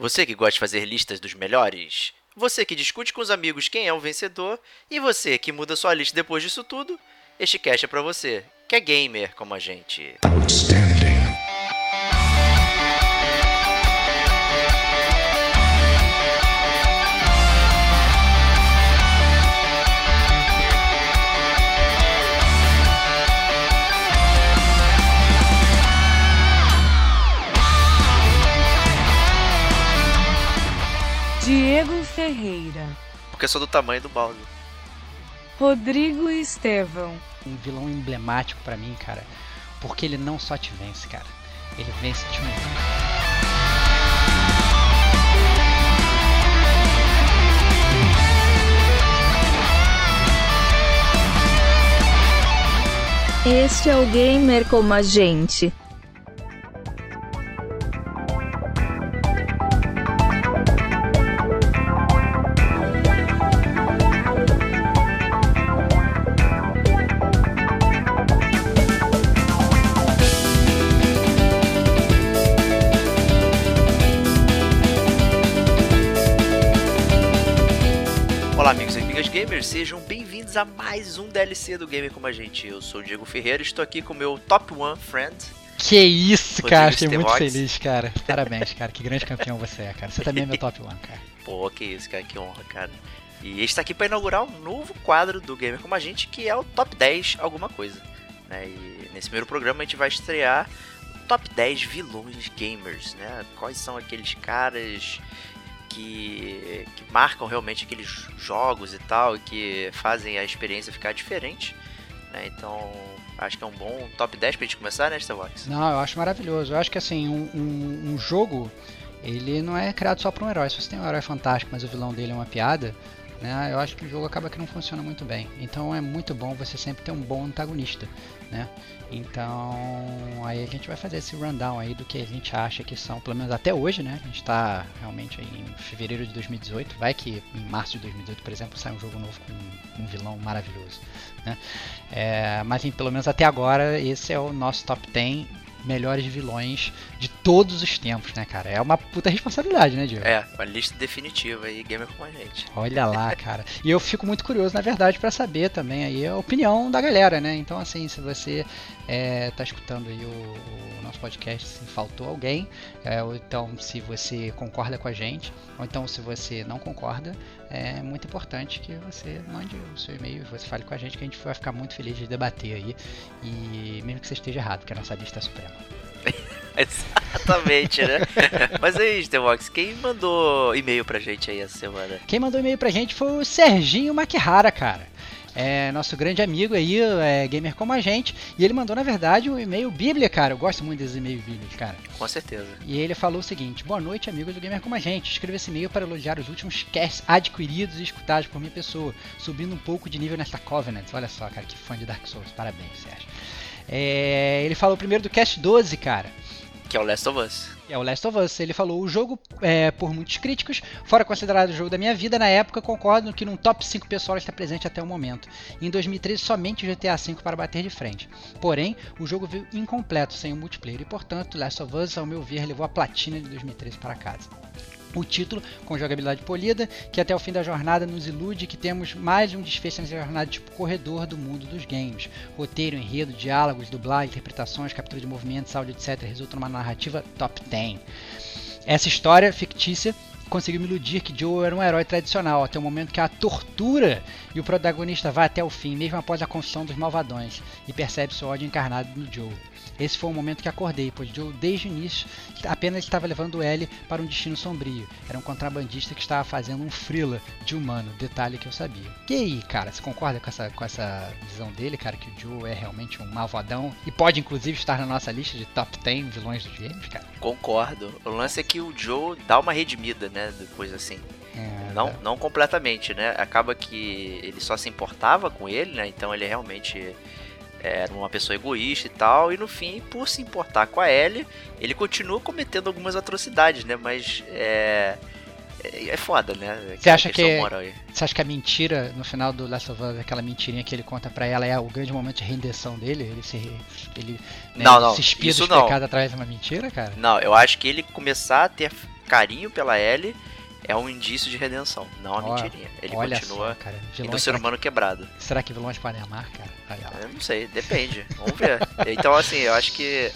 Você que gosta de fazer listas dos melhores? Você que discute com os amigos quem é o vencedor? E você que muda sua lista depois disso tudo? Este cast é pra você, que é gamer como a gente. Outstanding. Diego Ferreira, Porque eu sou do tamanho do balde. Rodrigo Estevão, um vilão emblemático pra mim, cara. Porque ele não só te vence, cara. Ele vence te humilhando. Este é o Gamer como a gente. Bem-vindos a mais um DLC do Gamer como a gente. Eu sou o Diego Ferreira e estou aqui com o meu top one friend. Que isso, cara. Rodrigo Fiquei muito feliz, cara. Parabéns, cara. Que grande campeão você é, cara. Você também é meu top 1, cara. Pô, que isso, cara, que honra, cara. E ele está aqui para inaugurar um novo quadro do Gamer como a gente, que é o Top 10 alguma coisa. né? E nesse primeiro programa a gente vai estrear o Top 10 vilões gamers, né? Quais são aqueles caras que, que marcam realmente aqueles jogos e tal, e que fazem a experiência ficar diferente. Né? Então, acho que é um bom top 10 pra gente começar, né, Starbox? Não, eu acho maravilhoso. Eu acho que assim, um, um- um jogo, ele não é criado só pra um herói. Se você tem um herói fantástico, mas o vilão dele é uma piada, né? Eu acho que o jogo acaba que não funciona muito bem. Então é muito bom você sempre ter um bom antagonista, né? Então aí a gente vai fazer esse rundown aí do que a gente acha que são, pelo menos até hoje, né? A gente tá realmente em fevereiro de 2018. Vai que em março de 2018, por exemplo, sai um jogo novo com um vilão maravilhoso, né? É, mas pelo menos até agora, esse é o nosso top 10 melhores vilões de todos os tempos, né, cara? É uma puta responsabilidade, né, Diego? É, uma lista definitiva aí, gamer como a gente. Olha lá, cara. E eu fico muito curioso, na verdade, pra saber também aí a opinião da galera, né? Então, assim, se você é, tá escutando aí o, o nosso podcast, se faltou alguém, é, ou então se você concorda com a gente, ou então se você não concorda, é muito importante que você mande o seu e-mail, você fale com a gente, que a gente vai ficar muito feliz de debater aí. E mesmo que você esteja errado, porque a nossa lista é suprema. Exatamente, né? Mas aí, Starbox, quem mandou e-mail pra gente aí essa semana? Quem mandou e-mail pra gente foi o Serginho Makihara, cara. É nosso grande amigo aí, é gamer como a gente. E ele mandou, na verdade, um e-mail bíblia, cara. Eu gosto muito desses e-mails bíblicos, cara. Com certeza. E ele falou o seguinte: Boa noite, amigos do Gamer Como a Gente. Escrevo esse e-mail para elogiar os últimos casts adquiridos e escutados por minha pessoa, subindo um pouco de nível nesta Covenant. Olha só, cara, que fã de Dark Souls. Parabéns, Sérgio. É, ele falou primeiro do cast 12, cara. Que é o Last of Us. É o Last of Us. Ele falou: o jogo, é, por muitos críticos, fora considerado o jogo da minha vida, na época concordo que num top 5 pessoal está presente até o momento. Em 2013, somente o GTA V para bater de frente. Porém, o jogo veio incompleto, sem o multiplayer, e portanto, Last of Us, ao meu ver, levou a platina de 2013 para casa. O título, com jogabilidade polida, que até o fim da jornada nos ilude que temos mais um desfecho nessa jornada tipo corredor do mundo dos games. Roteiro, enredo, diálogos, dublagem, interpretações, captura de movimentos, áudio, etc. resulta numa narrativa top 10. Essa história fictícia conseguiu me iludir que Joe era um herói tradicional, até o momento que a tortura e o protagonista vai até o fim, mesmo após a confissão dos malvadões, e percebe seu ódio encarnado no Joe. Esse foi o momento que acordei, pois Joe, desde o início, apenas estava levando Ellie para um destino sombrio. Era um contrabandista que estava fazendo um frila de humano, detalhe que eu sabia. E aí, cara, você concorda com essa, com essa visão dele, cara, que o Joe é realmente um malvadão e pode inclusive estar na nossa lista de top 10 vilões dos games, cara? Concordo. O lance é que o Joe dá uma redimida, né? Depois assim. É, Não, não completamente, né? Acaba que ele só se importava com ele, né? Então ele realmente era uma pessoa egoísta e tal. E no fim, por se importar com a Ellie, ele continua cometendo algumas atrocidades, né? Mas é. É é foda, né? Você acha que-. Você acha que a mentira no final do Last of Us, aquela mentirinha que ele conta pra ela, é o grande momento de rendição dele? Ele se, ele, né, Não, não, se espia isso dos não. pecados através de uma mentira, cara? Não, eu acho que ele começar a ter carinho pela Ellie é um indício de redenção, não a Ó, mentirinha. Ele Olha continua só, um Vilões, ser humano quebrado. que, será que vilões podem amar, cara? Eu não sei, depende. Vamos ver. Então, assim, eu acho que.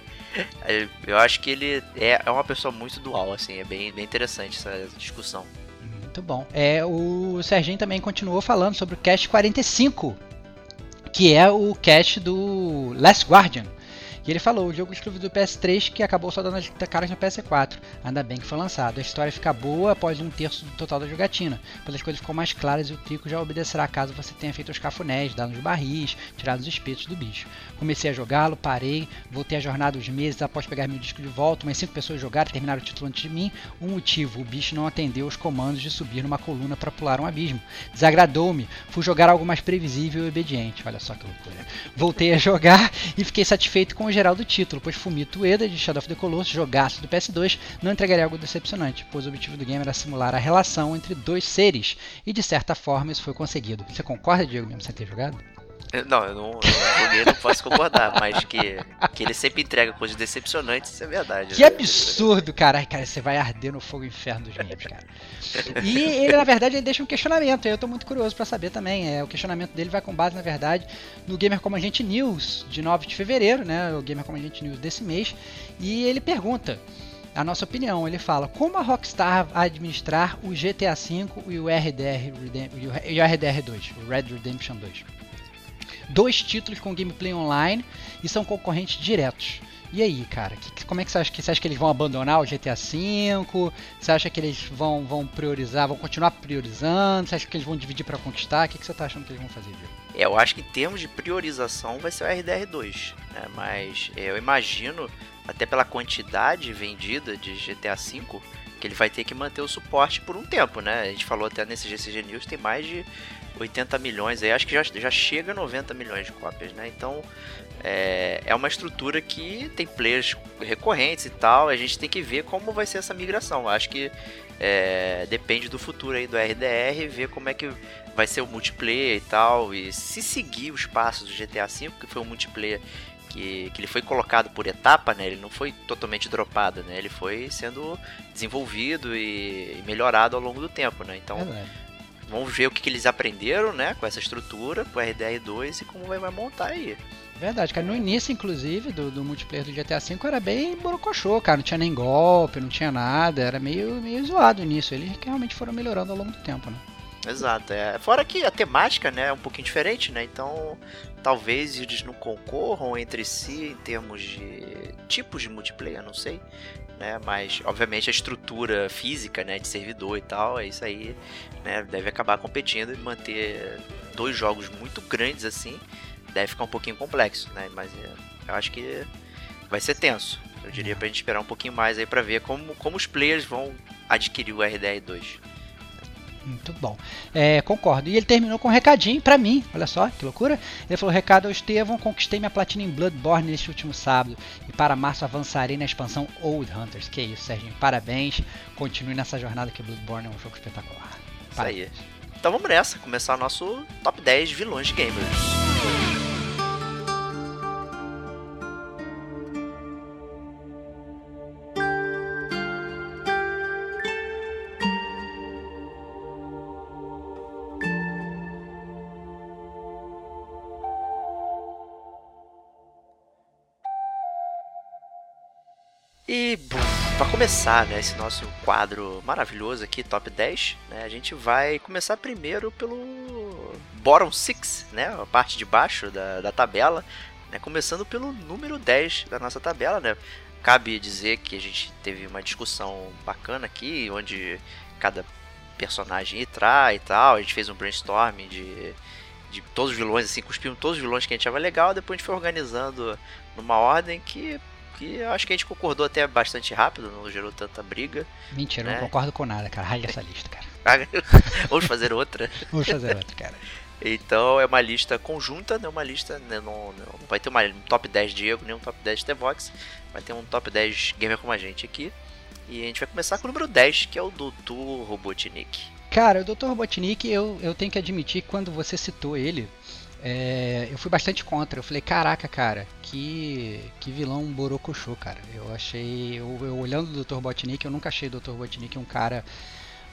eu acho que ele é é uma pessoa muito dual, assim, é bem, bem interessante essa discussão. Muito bom. É, o Serginho também continuou falando sobre o Cast 45, que é o cast do Last Guardian. E ele falou, o jogo exclusivo do PS3 que acabou só dando as caras no PS4. Ainda bem que foi lançado. A história fica boa após um terço do total da jogatina, pois as coisas ficam mais claras e o trico já obedecerá caso você tenha feito os cafunés, dado nos barris, tirado os espetos do bicho. Comecei a jogá-lo, parei, voltei a jornada uns meses após pegar meu disco de volta, umas 5 pessoas jogaram e terminaram o título antes de mim. Um motivo, o bicho não atendeu os comandos de subir numa coluna para pular um abismo. Desagradou-me, fui jogar algo mais previsível e obediente. Olha só que loucura. Voltei a jogar e fiquei satisfeito com o geral do título, pois Fumito Ueda de Shadow of the Colossus, jogaço do PS2, não entregaria algo decepcionante, pois o objetivo do game era simular a relação entre dois seres, e de certa forma isso foi conseguido. Você concorda, Diego, mesmo sem ter jogado? Não, eu não, eu não joguei, não posso concordar, mas que, que ele sempre entrega coisas decepcionantes, isso é verdade. Que né? absurdo, cara. Cara, você vai arder no fogo inferno dos games, cara. E ele, na verdade, ele deixa um questionamento. Eu tô muito curioso pra saber também. É, o questionamento dele vai com base, na verdade, no Gamer Como a Gente News de 9 de fevereiro, né? O Gamer Como a Gente News desse mês. E ele pergunta a nossa opinião. Ele fala: Como a Rockstar vai administrar o GTA V e o RDR, Redem- o e o RDR 2, o Red Redemption 2? Dois títulos com gameplay online e são concorrentes diretos. E aí, cara, que- como é que você acha que você acha que eles vão abandonar o GTA V? Você acha que eles vão, vão priorizar, vão continuar priorizando? Você acha que eles vão dividir pra conquistar? O que, que você tá achando que eles vão fazer, Diego? Eu acho que em termos de priorização vai ser o RDR2, né? Mas é, eu imagino, até pela quantidade vendida de GTA V, que ele vai ter que manter o suporte por um tempo, né? A gente falou até nesse GCG News, tem mais de 80 milhões aí, acho que já, já chega a 90 milhões de cópias, né? Então é, é uma estrutura que tem players recorrentes e tal, a gente tem que ver como vai ser essa migração. Acho que é, depende do futuro aí do RDR, ver como é que vai ser o multiplayer e tal, e se seguir os passos do GTA V, que foi um multiplayer que, que ele foi colocado por etapa, né? Ele não foi totalmente dropado, né? Ele foi sendo desenvolvido e, melhorado ao longo do tempo, né? Então Verdade. Vamos ver o que, que eles aprenderam, né? Com essa estrutura, com o RDR2 e como vai, vai montar aí. Verdade, cara. No início, inclusive, do, do multiplayer do GTA V era bem borocochô, cara. Não tinha nem golpe, não tinha nada. Era meio, meio zoado nisso. Eles realmente foram melhorando ao longo do tempo, né? Exato, é. Fora que a temática, né, é um pouquinho diferente, né? Então, talvez eles não concorram entre si em termos de tipos de multiplayer, não sei, né? Mas, obviamente, a estrutura física, né, de servidor e tal, é isso aí, né? Deve acabar competindo e manter dois jogos muito grandes assim, deve ficar um pouquinho complexo, né? Mas é, eu acho que vai ser tenso. Eu diria pra gente esperar um pouquinho mais aí pra ver como, como os players vão adquirir o RDR2. Muito bom. É, concordo. E ele terminou com um recadinho pra mim. Olha só, que loucura. Ele falou: recado ao Estevão, conquistei minha platina em Bloodborne neste último sábado. E para março avançarei na expansão Old Hunters. Que isso, Serginho. Parabéns. Continue nessa jornada que Bloodborne é um jogo espetacular. Isso aí. Então vamos nessa, começar o nosso top 10 vilões de gamers. E para começar, né, esse nosso quadro maravilhoso aqui, top 10, né, a gente vai começar primeiro pelo bottom 6, né, a parte de baixo da, da tabela, né, começando pelo número 10 da nossa tabela, né. Cabe dizer que a gente teve uma discussão bacana aqui, onde cada personagem entrar e tal, a gente fez um brainstorm de, de todos os vilões, assim, cuspimos todos os vilões que a gente achava legal, depois a gente foi organizando numa ordem que que eu acho que a gente concordou até bastante rápido, não gerou tanta briga. Mentira, eu É. não concordo com nada, cara. Rasga essa lista, cara. Vamos fazer outra. Vamos fazer outra, cara. Então é uma lista conjunta, não é uma lista, né, não, não vai ter uma, um top 10 Diego, nem um top 10 Tevox, vai ter um top 10 gamer como a gente aqui. E a gente vai começar com o número 10, que é o Dr. Robotnik. Cara, o Dr. Robotnik, eu, eu tenho que admitir que quando você citou ele, é, eu fui bastante contra. Eu falei, caraca, cara, que, que vilão borocochô, cara. Eu achei, eu, eu olhando o Dr. Botnik, eu nunca achei o Dr. Botnik um cara,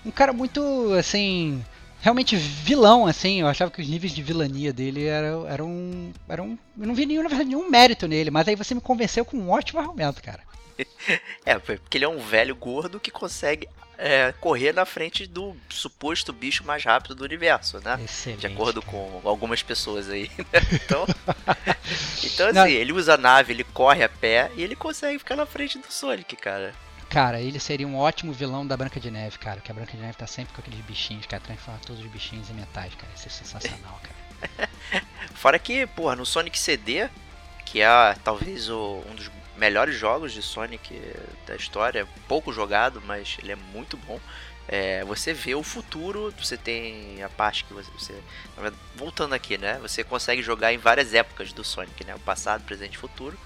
um cara muito, assim, realmente vilão, assim. Eu achava que os níveis de vilania dele eram, eram, eram eu não vi nenhum, na verdade, nenhum mérito nele. Mas aí você me convenceu com um ótimo argumento, cara. é, porque ele é um velho gordo que consegue é, correr na frente do suposto bicho mais rápido do universo, né? Excelente, de acordo com algumas pessoas aí. Né? Então, então assim, Não. ele usa a nave, ele corre a pé e ele consegue ficar na frente do Sonic, cara. Cara, ele seria um ótimo vilão da Branca de Neve, cara. Que a Branca de Neve tá sempre com aqueles bichinhos, cara. Transforma todos os bichinhos em metais, cara. Isso é sensacional, cara. Fora que, porra, no Sonic CD, que é talvez o, um dos melhores jogos de Sonic da história, pouco jogado, mas ele é muito bom. É, você vê o futuro, você tem a parte que você, você, voltando aqui, né? Você consegue jogar em várias épocas do Sonic, né? O passado, presente e futuro,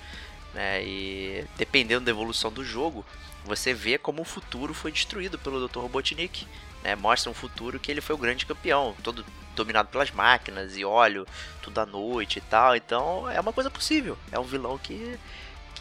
né? E dependendo da evolução do jogo, você vê como o futuro foi destruído pelo Dr. Robotnik, né? Mostra um futuro que ele foi o grande campeão, todo dominado pelas máquinas e óleo, tudo à noite e tal. Então é uma coisa possível. É um vilão que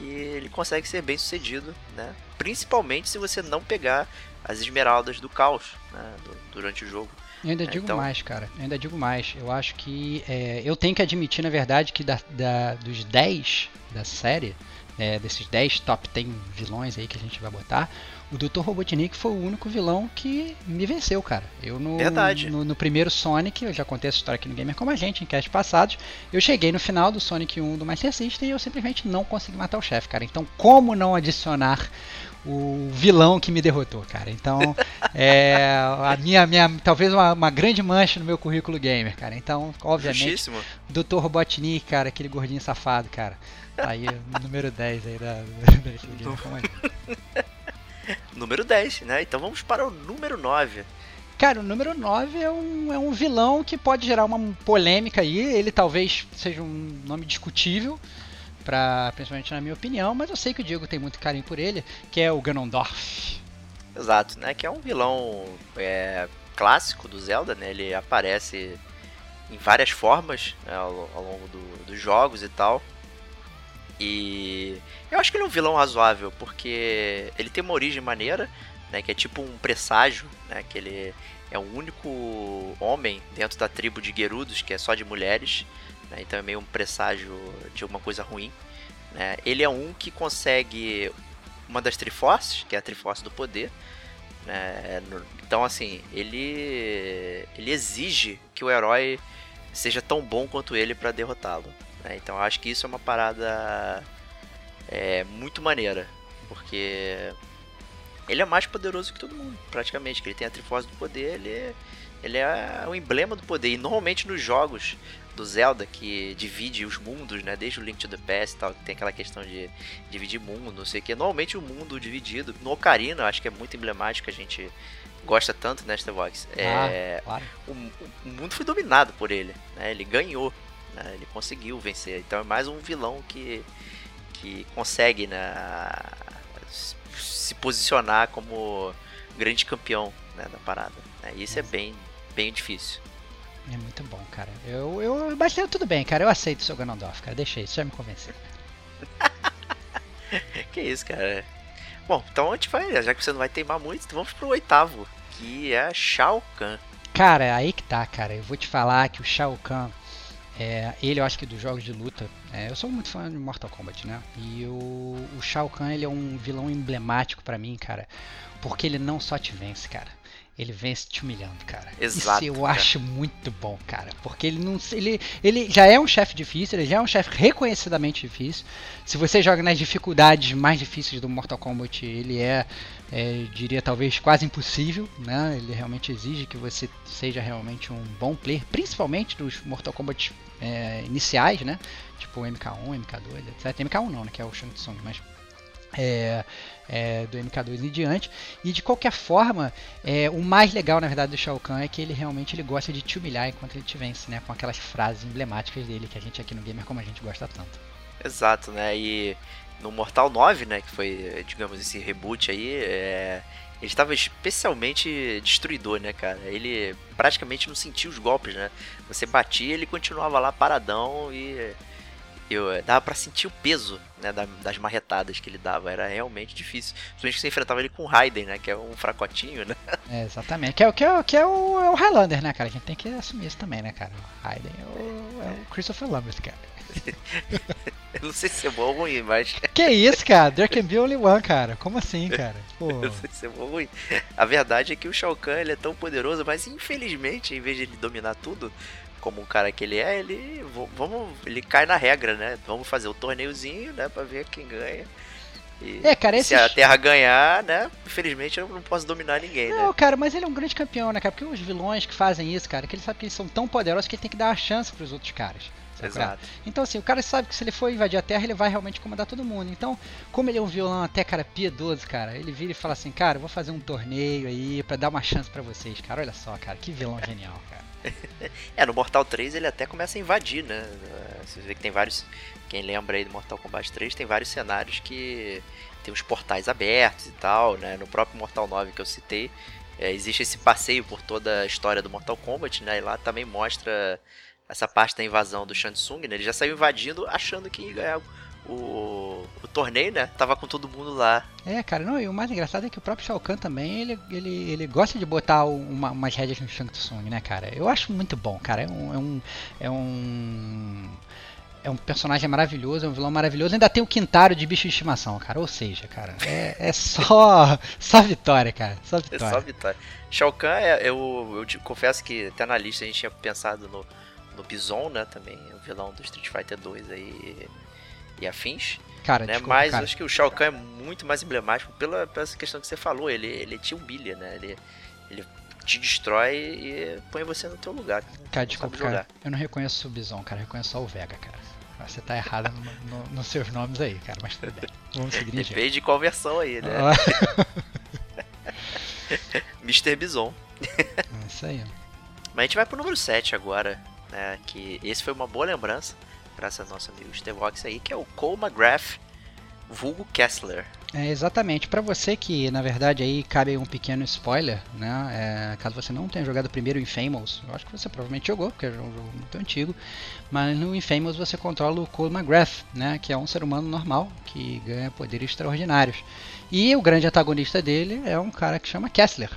que ele consegue ser bem sucedido, né? Principalmente se você não pegar as esmeraldas do caos né? durante o jogo. Eu ainda digo então... mais, cara. Eu ainda digo mais. Eu acho que. É, eu tenho que admitir, na verdade, que da, da dos 10 da série, é, desses 10 top 10 vilões aí que a gente vai botar, o Dr. Robotnik foi o único vilão que me venceu, cara. Eu no, Verdade. No, no, primeiro Sonic, eu já contei essa história aqui no Gamer Como a Gente, em cast passados, eu cheguei no final do Sonic 1 do Master System e eu simplesmente não consegui matar o chefe, cara. Então, como não adicionar o vilão que me derrotou, cara. Então, é a minha, minha talvez uma, uma, grande mancha no meu currículo gamer, cara. Então, obviamente, Justíssimo. Dr. Robotnik, cara, aquele gordinho safado, cara. Aí, número 10 aí da, da, da Gamer Como a Gente número 10, né? Então vamos para o número 9. Cara, o número 9 é um, é um vilão que pode gerar uma polêmica aí. Ele talvez seja um nome discutível, pra, principalmente na minha opinião, mas eu sei que o Diego tem muito carinho por ele, que é o Ganondorf. Exato, né? Que é um vilão é, clássico do Zelda, né? Ele aparece em várias formas né, ao, ao, longo do, dos jogos e tal. E eu acho que ele é um vilão razoável, porque ele tem uma origem maneira, né? Que é tipo um presságio, né? Que ele é o único homem dentro da tribo de Gerudos, que é só de mulheres, né, então é meio um presságio de alguma coisa ruim. Né. Ele é um que consegue uma das Triforces, que é a Triforce do Poder. Né, então, assim, ele, ele exige que o herói seja tão bom quanto ele para derrotá-lo. Né? Então eu acho que isso é uma parada é, muito maneira, porque ele é mais poderoso que todo mundo, praticamente. Que ele tem a Triforce do Poder, ele é, ele é o emblema do poder. E normalmente nos jogos do Zelda, que divide os mundos, né? Desde o Link to the Past e tal, tem aquela questão de dividir mundo, não sei o que. Normalmente o mundo dividido. No Ocarina, acho que é muito emblemático, a gente gosta tanto nesta Vox. É, ah, claro. o, o, mundo foi dominado por ele, né? Ele ganhou né? Ele conseguiu vencer. Então é mais um vilão que, que consegue né, se posicionar como grande campeão né, da parada. Né? Isso é bem, bem difícil. É muito bom, cara. Eu, eu, mas tudo bem, cara. Eu aceito o seu Ganondorf, cara. Deixa isso, já me convenceu. que isso, cara. Bom, então a gente vai, já que você não vai teimar muito, então vamos pro oitavo, que é Shao Kahn. Cara, aí que tá, cara. Eu vou te falar que o Shao Kahn é, ele, eu acho que dos jogos de luta, é, eu sou muito fã de Mortal Kombat, né? E o, o Shao Kahn, ele é um vilão emblemático para mim, cara, porque ele não só te vence, cara. Ele vence te humilhando, cara. Exato. Isso eu cara. acho muito bom, cara. Porque ele não. Ele, ele já é um chefe difícil, ele já é um chefe reconhecidamente difícil. Se você joga nas dificuldades mais difíceis do Mortal Kombat, ele é, é diria talvez quase impossível, né? Ele realmente exige que você seja realmente um bom player, principalmente dos Mortal Kombat é, iniciais, né? Tipo MK1, MK2, etc. MK1 não, né? Que é o Shang Tsung, mas é, é, do MK2 em diante. E de qualquer forma, é, o mais legal na verdade do Shao Kahn é que ele realmente ele gosta de te humilhar enquanto ele te vence, né? Com aquelas frases emblemáticas dele que a gente aqui no Gamer como a gente gosta tanto. Exato, né? E no Mortal 9, né, que foi, digamos, esse reboot aí, é, ele estava especialmente destruidor, né, cara? Ele praticamente não sentia os golpes, né? Você batia, ele continuava lá paradão e eu eh, dava para sentir o peso, né, das marretadas que ele dava. Era realmente difícil. Principalmente que você enfrentava ele com o Raiden, né, que é um fracotinho, né? É, exatamente. Que é, que, é, que é, o, é o Highlander, né, cara? A gente tem que assumir isso também, né, cara? O Raiden é o, é o Christopher Lambert, cara. Eu não sei se é bom ou ruim, mas. Que isso, cara? There can be only one, cara. Como assim, cara? Pô. Eu não sei se é bom ou ruim. A verdade é que o Shao Kahn ele é tão poderoso, mas infelizmente, em vez de ele dominar tudo, como um cara que ele é, ele. Vamos, ele cai na regra, né? Vamos fazer o torneiozinho, né? Pra ver quem ganha. E é, cara, esse... Se a Terra ganhar, né? Infelizmente eu não posso dominar ninguém, não, né? cara, mas ele é um grande campeão, né, cara? Porque os vilões que fazem isso, cara, que ele sabe que eles são tão poderosos que ele tem que dar uma chance pros outros caras. Exato. Então, assim, o cara sabe que se ele for invadir a Terra, ele vai realmente comandar todo mundo. Então, como ele é um violão até, cara, piedoso, cara, ele vira e fala assim, cara, eu vou fazer um torneio aí para dar uma chance para vocês, cara. Olha só, cara, que vilão genial, cara. é, no Mortal 3 ele até começa a invadir, né? Você vê que tem vários. Quem lembra aí do Mortal Kombat 3, tem vários cenários que tem os portais abertos e tal, né? No próprio Mortal 9 que eu citei, é, existe esse passeio por toda a história do Mortal Kombat, né? E lá também mostra essa parte da invasão do Shansung, né? Ele já saiu invadindo achando que ia ganhar o, o torneio, né? Tava com todo mundo lá. É, cara, não, e o mais engraçado é que o próprio Shao Kahn também, ele, ele, ele gosta de botar uma, umas rédeas no Shang Tsung, né, cara? Eu acho muito bom, cara. É um. É um, é um, é um personagem maravilhoso, é um vilão maravilhoso. Ainda tem o Quintaro de bicho de estimação, cara. Ou seja, cara, é, é só, só vitória, cara. Só vitória. É só vitória. Shao Kahn, é, eu, eu te confesso que até na lista a gente tinha pensado no, no Bison, né? Também, o vilão do Street Fighter 2 aí e afins. Cara, né? desculpa, Mas cara. acho que o Shao Kahn é muito mais emblemático pela, pela essa questão que você falou. Ele, ele te humilha, né? Ele, ele te destrói e põe você no teu lugar. Cara, desculpa, cara. Eu não reconheço o Bison, cara. Eu reconheço só o Vega, cara. Você tá errado no, no, nos seus nomes aí, cara. Mas tudo bem. Vamos seguir em. Depende de qual versão aí, né? Mr. Bison. É isso aí. Mas a gente vai pro número 7 agora, né? Que esse foi uma boa lembrança, graças ao nosso amigo Stevox aí, que é o Cole McGrath, vulgo Kessler. É, exatamente. Para você que, na verdade, aí cabe um pequeno spoiler, né? É, caso você não tenha jogado primeiro o Infamous, eu acho que você provavelmente jogou, porque é um jogo muito antigo, mas no Infamous você controla o Cole McGrath, né? Que é um ser humano normal, que ganha poderes extraordinários. E o grande antagonista dele é um cara que chama Kessler,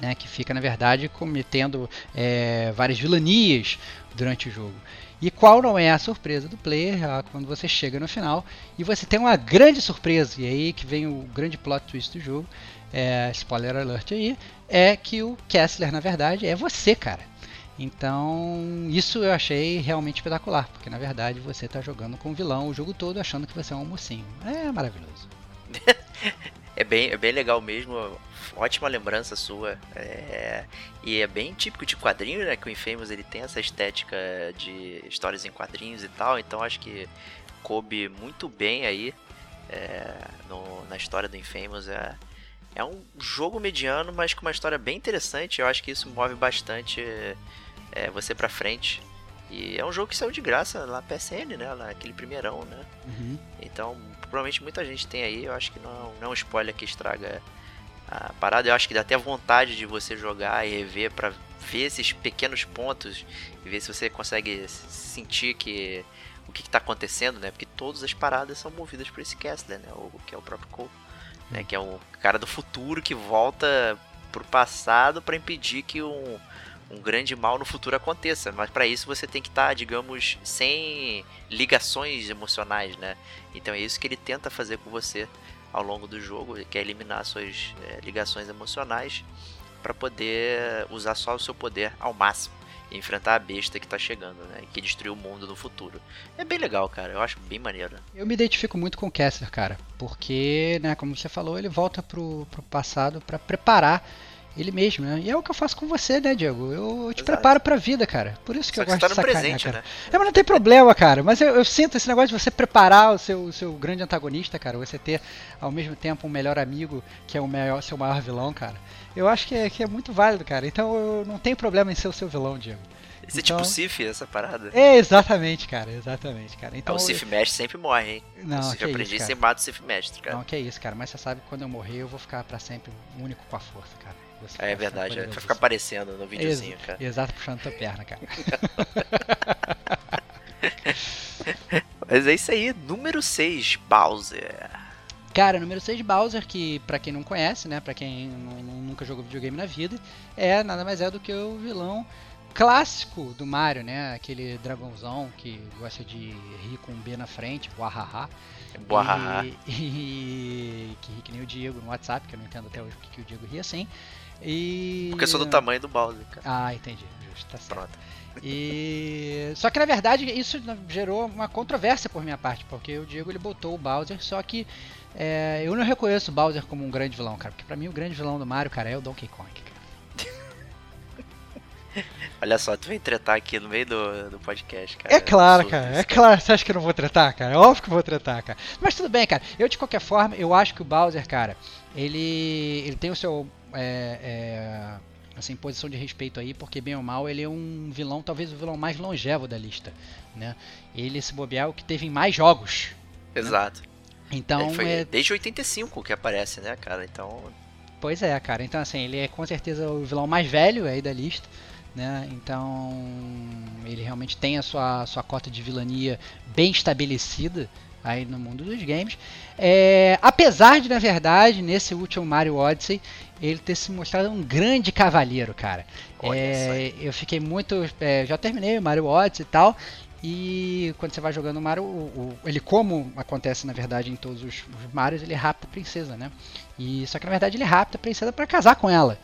né, que fica na verdade cometendo é, várias vilanias durante o jogo. E qual não é a surpresa do player ah, quando você chega no final e você tem uma grande surpresa, e aí que vem o grande plot twist do jogo, é, spoiler alert aí, é que o Kessler na verdade é você, cara. Então, isso eu achei realmente espetacular, porque na verdade você está jogando com o vilão o jogo todo achando que você é um mocinho. É maravilhoso. é, bem, é bem legal mesmo, ótima lembrança sua. É, e é bem típico de quadrinho, né? Que o Infamous ele tem essa estética de histórias em quadrinhos e tal, então acho que coube muito bem aí é, no, na história do Infamous. É, é um jogo mediano, mas com uma história bem interessante. Eu acho que isso move bastante é, você pra frente. E é um jogo que saiu de graça lá PSN, né? Aquele primeirão, né? Uhum. Então, provavelmente muita gente tem aí. Eu acho que não, não é um spoiler que estraga a parada. Eu acho que dá até vontade de você jogar e rever para ver esses pequenos pontos e ver se você consegue sentir que o que está acontecendo, né? Porque todas as paradas são movidas por esse Kessler, né? O que é o próprio Cole, né? Que é o cara do futuro que volta pro passado para impedir que um um grande mal no futuro aconteça, mas para isso você tem que estar, tá, digamos, sem ligações emocionais, né? Então é isso que ele tenta fazer com você ao longo do jogo, ele quer eliminar suas é, ligações emocionais para poder usar só o seu poder ao máximo e enfrentar a besta que tá chegando, né? Que destruiu o mundo no futuro. É bem legal, cara. Eu acho bem maneiro. Eu me identifico muito com o Kessler, cara, porque, né, como você falou, ele volta pro, pro passado para preparar ele mesmo, né? E é o que eu faço com você, né, Diego? Eu te Exato. preparo pra vida, cara. Por isso que Só eu que gosto tá de sacanear, presente, cara. Né? É, mas não tem problema, cara. Mas eu, eu, sinto esse negócio de você preparar o seu, o seu grande antagonista, cara. Você ter, ao mesmo tempo, um melhor amigo, que é o maior, seu maior vilão, cara. Eu acho que é, que é muito válido, cara. Então eu não tenho problema em ser o seu vilão, Diego. Esse é Então- tipo Sif, essa parada. É, exatamente, cara, exatamente, cara. Então, o Sif mestre sempre morre, hein? Não, o Sif aprendiz isso, cara. sempre mata o Sif mestre, cara. Não, que é isso, cara. Mas você sabe que quando eu morrer, eu vou ficar pra sempre único com a força, cara. É vai verdade, é, vai ficar aparecendo no videozinho, cara. Exato, puxando tua perna, cara. Mas é isso aí, número 6, Bowser. Cara, número 6 Bowser, que pra quem não conhece, né, pra quem nu- nu- nunca jogou videogame na vida, é nada mais é do que o vilão clássico do Mario, né? Aquele dragãozão que gosta de rir com um B na frente, boahaha. Boa, e, e que ri que nem o Diego no WhatsApp, que eu não entendo até hoje porque que o Diego ri assim. E... Porque eu sou do tamanho do Bowser, cara. Ah, entendi, justo, tá certo. Pronto. E só que na verdade isso gerou uma controvérsia por minha parte, porque o Diego ele botou o Bowser, só que é, eu não reconheço o Bowser como um grande vilão, cara, porque pra mim o grande vilão do Mario, cara, é o Donkey Kong. Cara. Olha só, tu vem tretar aqui no meio do, do podcast, cara. É claro, absurdo cara, é claro. Você acha que eu não vou tratar, cara? É óbvio que eu vou tratar, cara. Mas tudo bem, cara. Eu de qualquer forma, eu acho que o Bowser, cara, ele ele tem o seu é, é, assim posição de respeito aí, porque bem ou mal ele é um vilão, talvez o vilão mais longevo da lista, né? Ele se bobear é o que teve em mais jogos. Exato. Então, Ele foi é, desde 85 que aparece, né, cara? Então, pois é, cara. Então assim, ele é com certeza o vilão mais velho aí da lista. Né? Então ele realmente tem a sua, sua cota de vilania bem estabelecida aí no mundo dos games. É, apesar de, na verdade, nesse último Mario Odyssey, ele ter se mostrado um grande cavalheiro, cara. É, eu fiquei muito. é, já terminei o Mario Odyssey e tal. E quando você vai jogando o Mario, o- o- ele como acontece na verdade em todos os, os Marios, ele rapta a princesa, né? E só que na verdade ele rapta a princesa para casar com ela.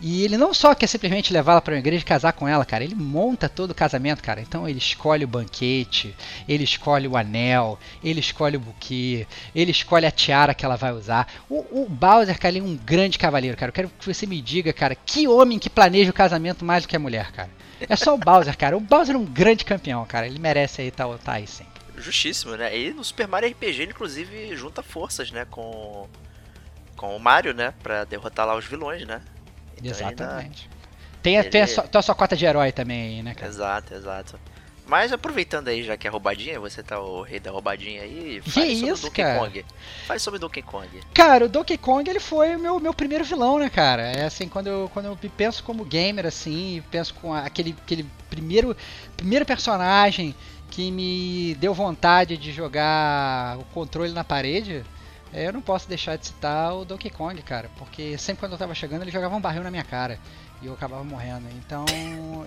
E ele não só quer simplesmente levá-la para uma igreja e casar com ela, cara, ele monta todo o casamento, cara. Então ele escolhe o banquete, ele escolhe o anel, ele escolhe o buquê, ele escolhe a tiara que ela vai usar. O, o Bowser, cara, ele é um grande cavaleiro, cara. Eu quero que você me diga, cara, que homem que planeja o casamento mais do que a mulher, cara. É só o Bowser, cara. O Bowser é um grande campeão, cara. Ele merece aí estar tá aí sempre. justíssimo, né? E no Super Mario RPG, ele, inclusive, junta forças, né, com com o Mario, né, Pra derrotar lá os vilões, né? Então, ele ainda- Exatamente. Tem, a- tem, a ele- sua, a sua cota de herói também aí, né, cara? Exato, exato. Mas aproveitando aí, já que é roubadinha, você tá o rei da roubadinha aí, Que fale sobre isso, Donkey cara? Kong. Fale sobre Donkey Kong. Cara, o Donkey Kong ele foi o meu, meu primeiro vilão, né, cara? É assim, quando eu, quando eu penso como gamer, assim, penso com aquele, aquele primeiro, primeiro personagem que me deu vontade de jogar o controle na parede, eu não posso deixar de citar o Donkey Kong, cara, porque sempre quando eu tava chegando ele jogava um barril na minha cara e eu acabava morrendo. Então,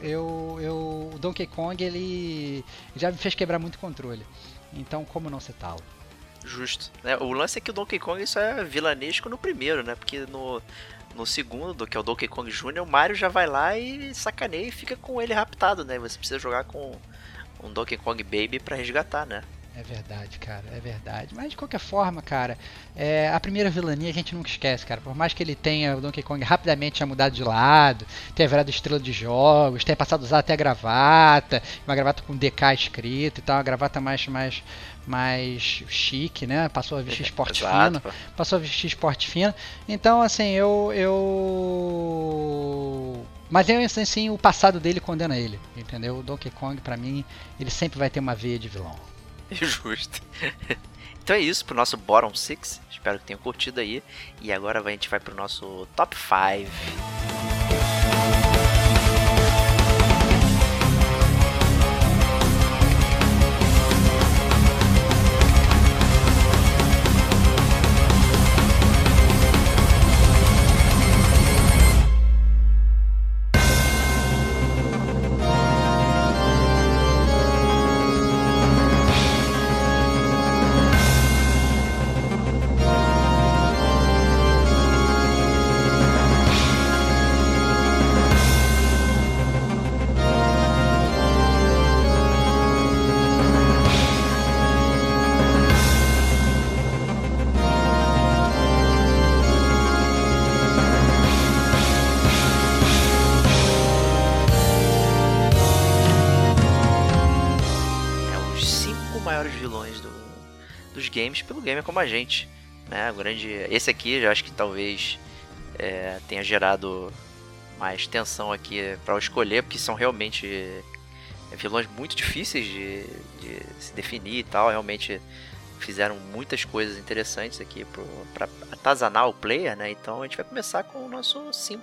eu, eu, o Donkey Kong ele já me fez quebrar muito controle. Então, como não citá-lo? Justo. Né? O lance é que o Donkey Kong isso é vilanesco no primeiro, né? Porque no, no segundo, que é o Donkey Kong Jr., o Mario já vai lá e sacaneia e fica com ele raptado, né? Você precisa jogar com um Donkey Kong Baby pra resgatar, né? É verdade, cara, é verdade. Mas de qualquer forma, cara, é, a primeira vilania a gente nunca esquece, cara. Por mais que ele tenha, o Donkey Kong rapidamente tinha mudado de lado, tenha virado estrela de jogos, tenha passado a usar até gravata, uma gravata com DK escrito e tal, uma gravata mais, mais, mais chique, né? Passou a vestir esporte fino, passou a vestir esporte fino. Então, assim, eu. eu... Mas eu, assim, sim, o passado dele condena ele, entendeu? O Donkey Kong, pra mim, ele sempre vai ter uma veia de vilão. Justo. Então é isso pro nosso Bottom 6. Espero que tenham curtido aí. E agora a gente vai pro nosso Top 5. Games pelo gamer como a gente. Né? O grande, esse aqui, eu acho que talvez é, tenha gerado mais tensão aqui para escolher, porque são realmente vilões muito difíceis de, de se definir e tal. Realmente fizeram muitas coisas interessantes aqui para atazanar o player, né? Então a gente vai começar com o nosso 5,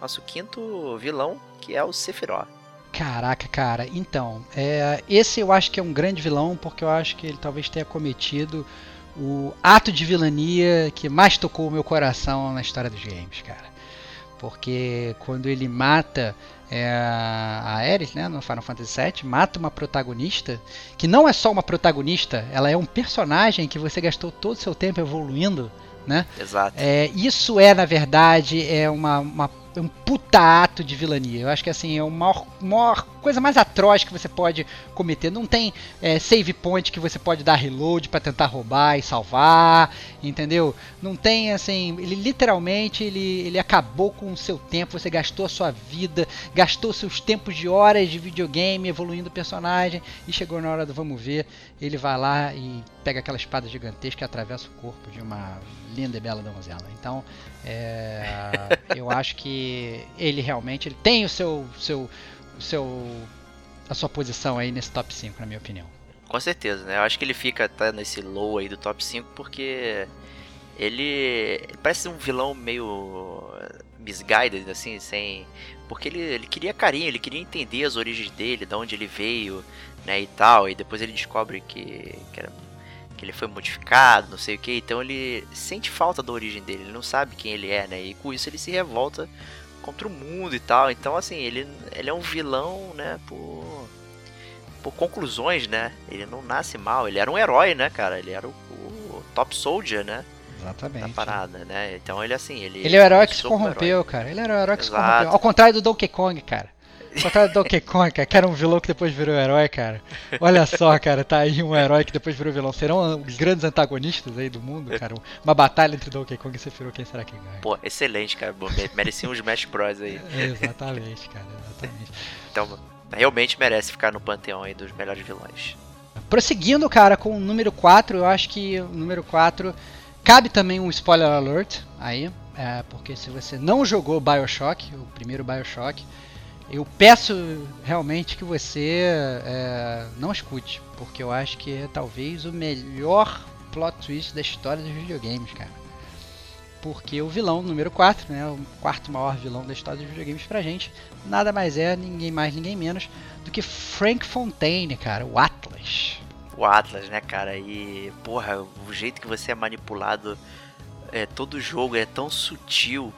nosso quinto vilão, que é o Sephiroth. Caraca, cara. Então, é, esse eu acho que é um grande vilão, porque eu acho que ele talvez tenha cometido o ato de vilania que mais tocou o meu coração na história dos games, cara. Porque quando ele mata é, a Aerith, né, no Final Fantasy VII, mata uma protagonista que não é só uma protagonista, ela é um personagem que você gastou todo o seu tempo evoluindo, né? Exato. É, isso é, na verdade, é uma, uma um puta ato de vilania. Eu acho que assim, é a maior, maior coisa mais atroz que você pode cometer. Não tem é, save point que você pode dar reload para tentar roubar e salvar, entendeu? Não tem assim, ele literalmente ele, ele acabou com o seu tempo, você gastou a sua vida, gastou seus tempos de horas de videogame evoluindo o personagem e chegou na hora do vamos ver, ele vai lá e pega aquela espada gigantesca e atravessa o corpo de uma linda e bela donzela. Então, é, eu acho que ele realmente ele tem o seu, seu, o seu, a sua posição aí nesse top 5, na minha opinião. Com certeza, né? Eu acho que ele fica tá nesse low aí do top 5 porque ele, ele parece um vilão meio misguided, assim, sem. Porque ele, ele queria carinho, ele queria entender as origens dele, de onde ele veio, né, e tal. E depois ele descobre que, que era que ele foi modificado, não sei o que, então ele sente falta da origem dele, ele não sabe quem ele é, né? E com isso ele se revolta contra o mundo e tal. Então assim, ele, ele é um vilão, né, por por conclusões, né? Ele não nasce mal, ele era um herói, né, cara? Ele era o, o top soldier, né? Exatamente. Da parada, né? Então ele assim, ele Ele é o herói que se corrompeu, cara. Ele era o herói que Exato. se corrompeu. Ao contrário do Donkey Kong, cara. Contrário do Donkey Kong, cara, que era um vilão que depois virou herói, cara. Olha só, cara, tá aí um herói que depois virou vilão. Serão os grandes antagonistas aí do mundo, cara. Uma batalha entre Donkey Kong e Sephiroth, quem será que ganha? Pô, excelente, cara. Merecia um Smash Bros aí. exatamente, cara, exatamente. Então, realmente merece ficar no panteão aí dos melhores vilões. Prosseguindo, cara, com o número 4, eu acho que o número 4 cabe também um spoiler alert aí, é, porque se você não jogou BioShock, o primeiro BioShock, eu peço realmente que você é, não escute, porque eu acho que é talvez o melhor plot twist da história dos videogames, cara. Porque o vilão número 4, né, o quarto maior vilão da história dos videogames pra gente, nada mais é, ninguém mais, ninguém menos do que Frank Fontaine, cara, o Atlas. O Atlas, né, cara? E, porra, o jeito que você é manipulado, é, todo jogo é tão sutil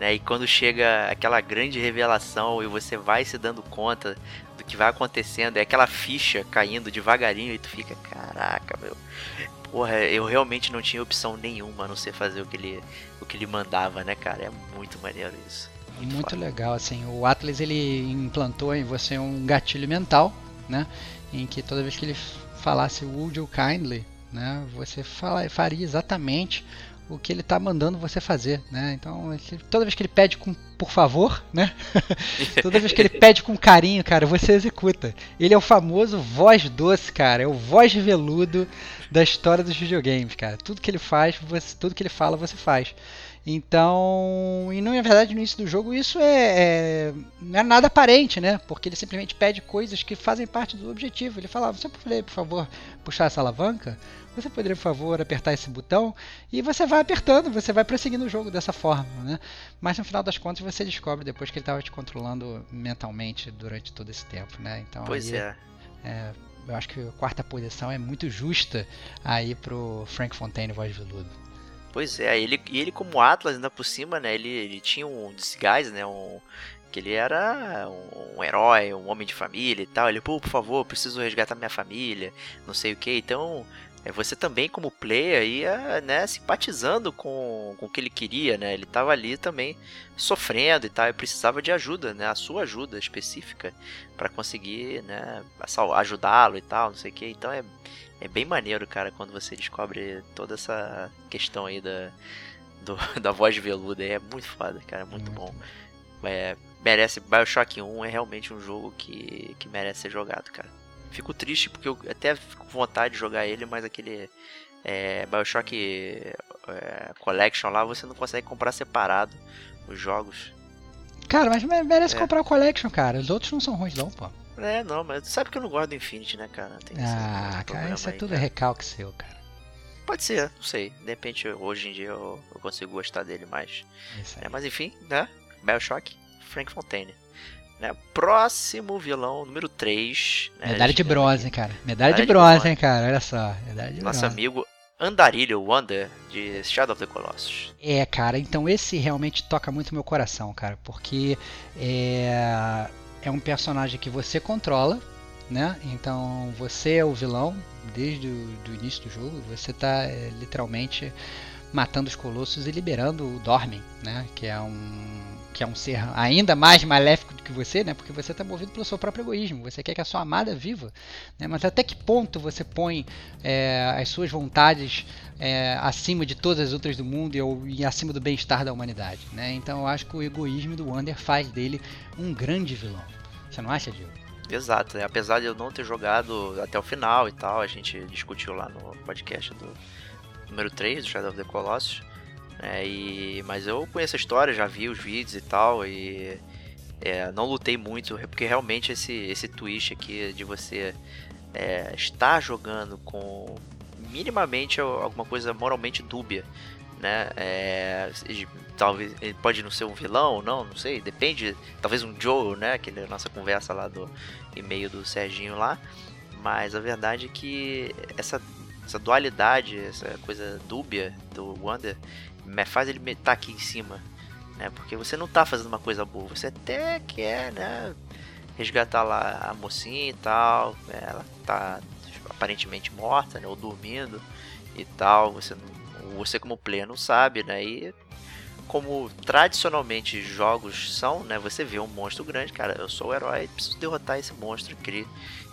né? E quando chega aquela grande revelação e você vai se dando conta do que vai acontecendo, é aquela ficha caindo devagarinho e tu fica, caraca, meu. Porra, eu realmente não tinha opção nenhuma a não ser fazer o que ele, o que ele mandava, né, cara? É muito maneiro isso. e muito legal, assim, o Atlas ele implantou em você um gatilho mental, né? Em que toda vez que ele falasse would you kindly, né? Você fala, faria exatamente o que ele está mandando você fazer, né? Então, toda vez que ele pede com por favor, né? toda vez que ele pede com carinho, cara, você executa. Ele é o famoso voz doce, cara, é o voz veludo da história dos videogames, cara. Tudo que ele faz, você, tudo que ele fala, você faz. Então, e não é verdade no início do jogo isso é, é, não é nada aparente, né? Porque ele simplesmente pede coisas que fazem parte do objetivo. Ele fala: ah, "Você poderia, por favor, puxar essa alavanca? Você poderia, por favor, apertar esse botão?" E você vai apertando, você vai prosseguindo o jogo dessa forma, né? Mas no final das contas você descobre depois que ele estava te controlando mentalmente durante todo esse tempo, né? Então, pois aí, é. é. Eu acho que a quarta posição é muito justa aí pro Frank Fontaine voz veludo. Pois é, ele, e ele como Atlas ainda por cima, né, ele, ele tinha um disguise, né, um, que ele era um, herói, um homem de família e tal, ele, pô, por favor, preciso resgatar minha família, não sei o que, então você também como player ia, né, simpatizando com, com o que ele queria, né, ele tava ali também sofrendo e tal, e precisava de ajuda, né, a sua ajuda específica para conseguir, né, ajudá-lo e tal, não sei o que, então é é bem maneiro, cara, quando você descobre toda essa questão aí da, do, da voz veluda. É muito foda, cara, muito, muito bom. É, merece. Bioshock 1 é realmente um jogo que, que merece ser jogado, cara. Fico triste porque eu até fico com vontade de jogar ele, mas aquele é, Bioshock é, Collection lá você não consegue comprar separado os jogos. Cara, mas me- merece É. comprar o Collection, cara. Os outros não são ruins, não, pô. É, não, mas sabe que eu não gosto do Infinity, né, cara? Tem Ah, cara, isso é aí, tudo cara. recalque seu, cara. Pode ser, não sei. De repente, hoje em dia, eu, eu consigo gostar dele mais. É, mas enfim, né? Bioshock, Frank Fontaine. Né? Próximo vilão, número 3. Né? Medalha de bronze, hein, cara. Medalha de Medalha de bronze, bronze. hein, cara. Olha só. Medalha de Nosso bronze. amigo Andarilho Wonder, de Shadow of the Colossus. É, cara, então esse realmente toca muito meu coração, cara, porque é, é um personagem que você controla, né? Então você é o vilão desde o do início do jogo, você tá é, literalmente matando os colossos e liberando o Dormin, né? Que é um que é um ser ainda mais maléfico do que você, né? Porque você está movido pelo seu próprio egoísmo. Você quer que a sua amada viva, né? Mas até que ponto você põe é, as suas vontades é, acima de todas as outras do mundo e, e acima do bem-estar da humanidade, né? Então eu acho que o egoísmo do Wander faz dele um grande vilão. Você não acha, Diego? Exato, né? apesar de eu não ter jogado até o final e tal, a gente discutiu lá no podcast do número 3 do Shadow of the Colossus. Né? e, mas eu conheço a história, já vi os vídeos e tal, e é, não lutei muito, porque realmente esse, esse twist aqui de você é, estar jogando com minimamente alguma coisa moralmente dúbia, né? É, talvez ele pode não ser um vilão ou não, não sei, depende. Talvez um Joe, né? Aquele nossa conversa lá do e-mail do Serginho lá. Mas a verdade é que essa, essa dualidade, essa coisa dúbia do Wonder me faz ele estar aqui em cima, né? Porque você não tá fazendo uma coisa boa, você até quer, né? Resgatar lá a mocinha e tal, ela tá aparentemente morta, né? Ou dormindo e tal, você você como player não sabe, né? E como tradicionalmente jogos são, né? Você vê um monstro grande, cara, eu sou o herói, preciso derrotar esse monstro aqui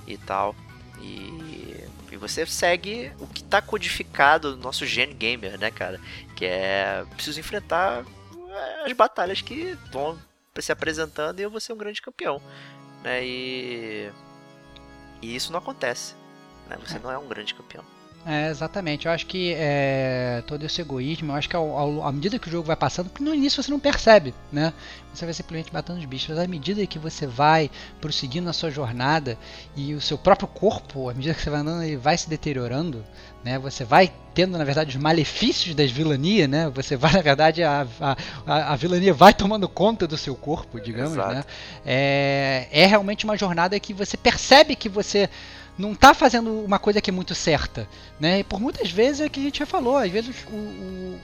e tal. E, e você segue o que tá codificado no nosso gene gamer, né, cara? Que é preciso enfrentar eh, as batalhas que vão se apresentando e eu vou ser um grande campeão, né? E e isso não acontece, né? Você não é um grande campeão. É, exatamente. Eu acho que é, todo esse egoísmo, eu acho que ao, ao- à medida que o jogo vai passando, porque no início você não percebe, né? Você vai simplesmente matando os bichos, mas à medida que você vai prosseguindo na sua jornada e o seu próprio corpo, à medida que você vai andando, ele vai se deteriorando, né? Você vai tendo, na verdade, os malefícios das vilanias, né? Você vai, na verdade, a, a, a, a vilania vai tomando conta do seu corpo, digamos, Exato. né? É, é realmente uma jornada que você percebe que você não está fazendo uma coisa que é muito certa, né? E por muitas vezes é que a gente já falou, às vezes o, o-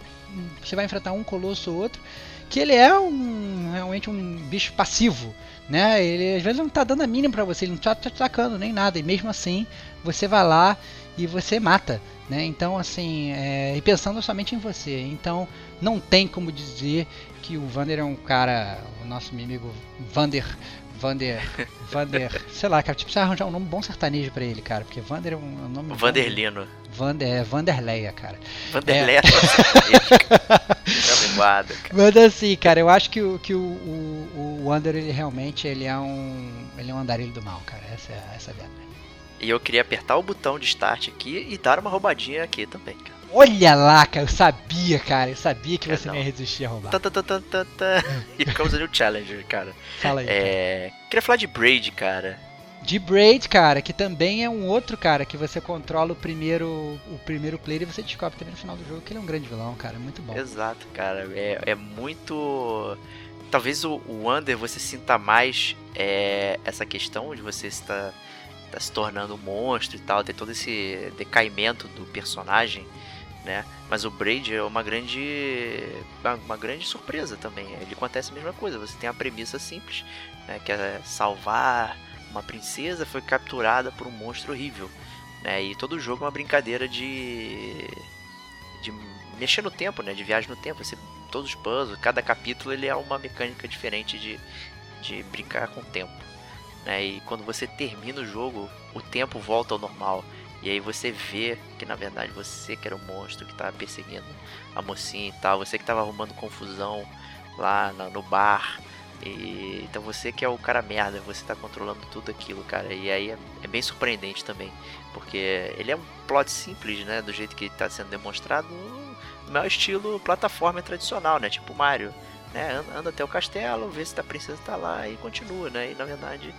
você vai enfrentar um colosso ou outro que ele é um realmente um bicho passivo, né? Ele às vezes não tá dando a mínima para você, ele não tá te atacando nem nada, e mesmo assim você vai lá e você mata, né? Então assim, é, e pensando somente em você, então não tem como dizer que o Vander é um cara, o nosso amigo Vander Vander, Vander, sei lá, cara, tipo, precisa arranjar um nome bom sertanejo pra ele, cara, porque Vander é um, é nome. Vanderlino. Vander, é Vanderleia, cara. Vanderlei é. é linguada, cara. Mas assim, cara, eu acho que o, que o, o, o Wander, ele realmente, ele é um, ele é um andarilho do mal, cara, essa é, essa é a verdade. E eu queria apertar o botão de start aqui e dar uma roubadinha aqui também, cara. Olha lá, cara, eu sabia, cara, eu sabia que É, você não. ia resistir a roubar. Tan, tan, tan, tan, tan, tan. E ali o Challenger, cara. Fala aí. cara. É. Queria falar de Braid, cara. De Braid, cara, que também é um outro cara que você controla o primeiro o primeiro player e você descobre também no final do jogo que ele é um grande vilão, cara, muito bom. Exato, cara. É, é muito. Talvez o, o Under você sinta mais é, essa questão de você estar tá se tornando um monstro e tal, ter todo esse decaimento do personagem, né? Mas o Braid é uma grande. uma grande surpresa também. Ele acontece a mesma coisa. Você tem a premissa simples, né? Que é salvar uma princesa foi capturada por um monstro horrível. Né? E todo jogo é uma brincadeira de. de mexer no tempo, né? De viagem no tempo. Você, todos os puzzles, cada capítulo ele é uma mecânica diferente de, de brincar com o tempo. Né? E quando você termina o jogo, o tempo volta ao normal. E aí você vê que na verdade você que era o monstro que tava perseguindo a mocinha e tal, você que tava arrumando confusão lá no bar. E, então você que é o cara merda, você tá controlando tudo aquilo, cara. E aí é, é bem surpreendente também. Porque ele é um plot simples, né? Do jeito que tá sendo demonstrado, no maior estilo plataforma tradicional, né? Tipo Mario. né, anda, até o castelo, vê se a princesa tá lá e continua, né? E na verdade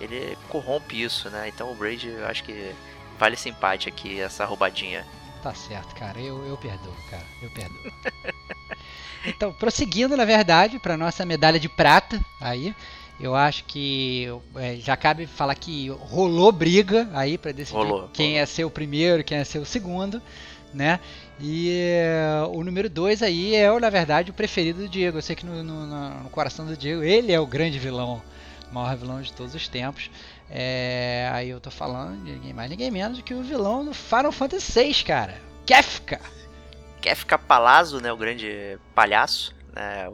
ele corrompe isso, né? Então o Braid, eu acho que vale esse empate aqui, essa roubadinha. Tá certo, cara. Eu, eu perdoo, cara. Eu perdoo. então, prosseguindo, na verdade, para nossa medalha de prata aí. Eu acho que é, já cabe falar que rolou briga aí para decidir Rolou, quem rolou. ia ser o primeiro, quem ia ser o segundo, né? E é, o número 2 aí é, na verdade, o preferido do Diego. Eu sei que no, no- no- no coração do Diego ele é o grande vilão, o maior vilão de todos os tempos. É, aí eu tô falando de ninguém mais, ninguém menos do que o vilão do Final Fantasy VI, cara. Kefka! Ficar Palazzo, né? O grande palhaço, né?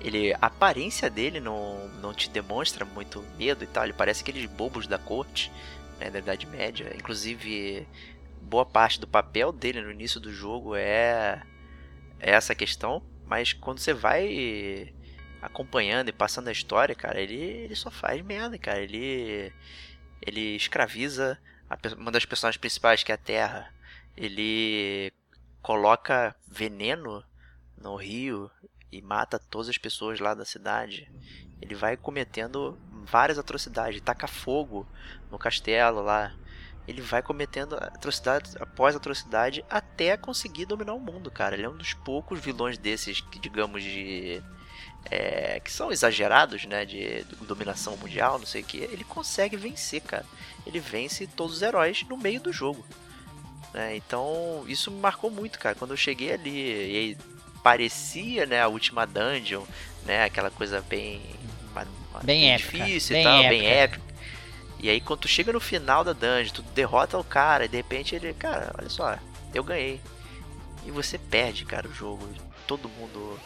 Ele, a aparência dele não, não te demonstra muito medo e tal. Ele parece aqueles bobos da corte, né? Da Idade Média. Inclusive, boa parte do papel dele no início do jogo é, é essa questão. Mas quando você vai acompanhando e passando a história, cara, ele, ele só faz merda, cara. Ele, ele escraviza a uma das personagens principais, que é a Terra. Ele coloca veneno no rio e mata todas as pessoas lá da cidade. Ele vai cometendo várias atrocidades, taca fogo no castelo lá. Ele vai cometendo atrocidade após atrocidade até conseguir dominar o mundo, cara. Ele é um dos poucos vilões desses que, digamos, de. É, que são exagerados, né? De, dominação mundial, não sei o que. Ele consegue vencer, cara. Ele vence todos os heróis no meio do jogo. né? Então, isso me marcou muito, cara. Quando eu cheguei ali e aí parecia, né, a última dungeon, né, aquela coisa bem Bem épica, difícil bem e tal, bem épica. E aí quando tu chega no final da dungeon, tu derrota o cara e de repente ele, cara, olha só, eu ganhei. E você perde, cara, o jogo. Todo mundo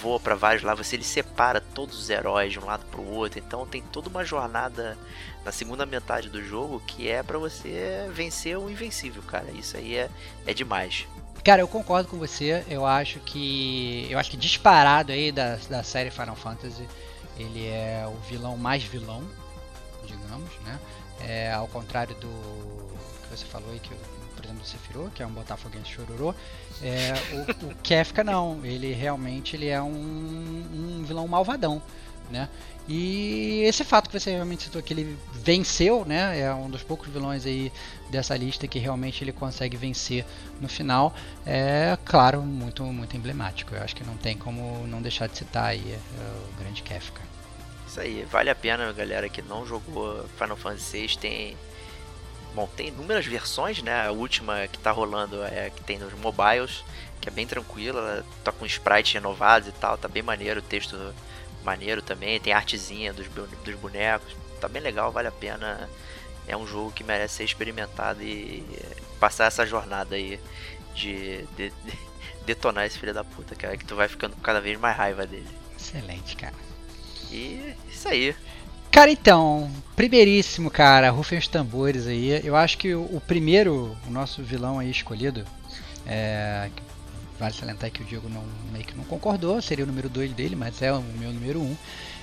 voa pra vários lados, ele separa todos os heróis de um lado pro outro. Então tem toda uma jornada na segunda metade do jogo que é pra você vencer o invencível, cara. Isso aí é, é demais. Cara, eu concordo com você. Eu acho que. Eu acho que disparado aí da, da série Final Fantasy, ele é o vilão mais vilão, digamos, né? É, ao contrário do que você falou aí, que, o- do Sephiroth, que é um botafoguense chororô. É, o, o Kefka não, ele realmente ele é um, um vilão malvadão, né? E esse fato que você realmente citou que ele venceu, né? É um dos poucos vilões aí dessa lista que realmente ele consegue vencer no final. É, claro, muito muito emblemático. Eu acho que não tem como não deixar de citar aí é, o grande Kefka. Isso aí, vale a pena, galera que não jogou Final Fantasy VI, tem bom, tem inúmeras versões, né? A última que tá rolando é a que tem nos mobiles, que é bem tranquila, tá com sprites renovados e tal, tá bem maneiro, o texto maneiro também, tem artezinha dos, dos bonecos, tá bem legal, vale a pena. É um jogo que merece ser experimentado e passar essa jornada aí de, de- de detonar esse filho da puta, cara, que tu vai ficando com cada vez mais raiva dele. Excelente, cara. E isso aí. Cara, então, primeiríssimo, cara, rufem os tambores aí. Eu acho que o, primeiro, o nosso vilão aí escolhido, é, vale salientar que o Diego não, meio que não concordou, seria o número 2 dele, mas é o meu número 1. Um.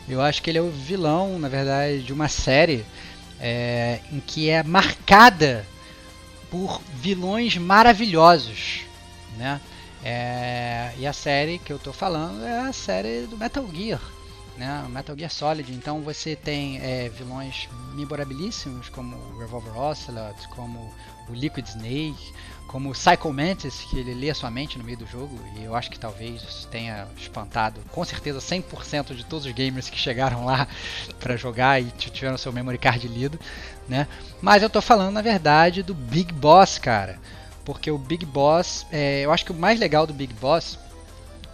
Eu acho que ele é o vilão, na verdade, de uma série é, em que é marcada por vilões maravilhosos, né? É, e a série que eu tô falando é a série do Metal Gear, né? Metal Gear Solid. Então você tem é, vilões memorabilíssimos como o Revolver Ocelot, como o Liquid Snake, como o Psycho Mantis, que ele lê a sua mente no meio do jogo, e eu acho que talvez tenha espantado com certeza 100% de todos os gamers que chegaram lá para jogar e tiveram seu memory card lido, né? Mas eu tô falando na verdade do Big Boss, cara. Porque o Big Boss, é, eu acho que o mais legal do Big Boss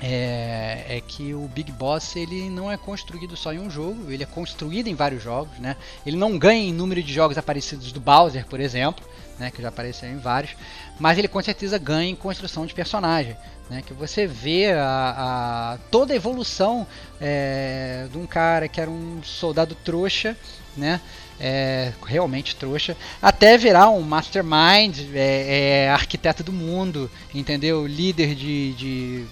é, é que o Big Boss ele não é construído só em um jogo, ele é construído em vários jogos, né? Ele não ganha em número de jogos aparecidos do Bowser, por exemplo, né? Que já apareceu em vários, mas ele com certeza ganha em construção de personagem, né? Que você vê a, a- toda a evolução é, de um cara que era um soldado trouxa, né? É, realmente trouxa, até virar um mastermind, é, é, arquiteto do mundo, entendeu? Líder de, de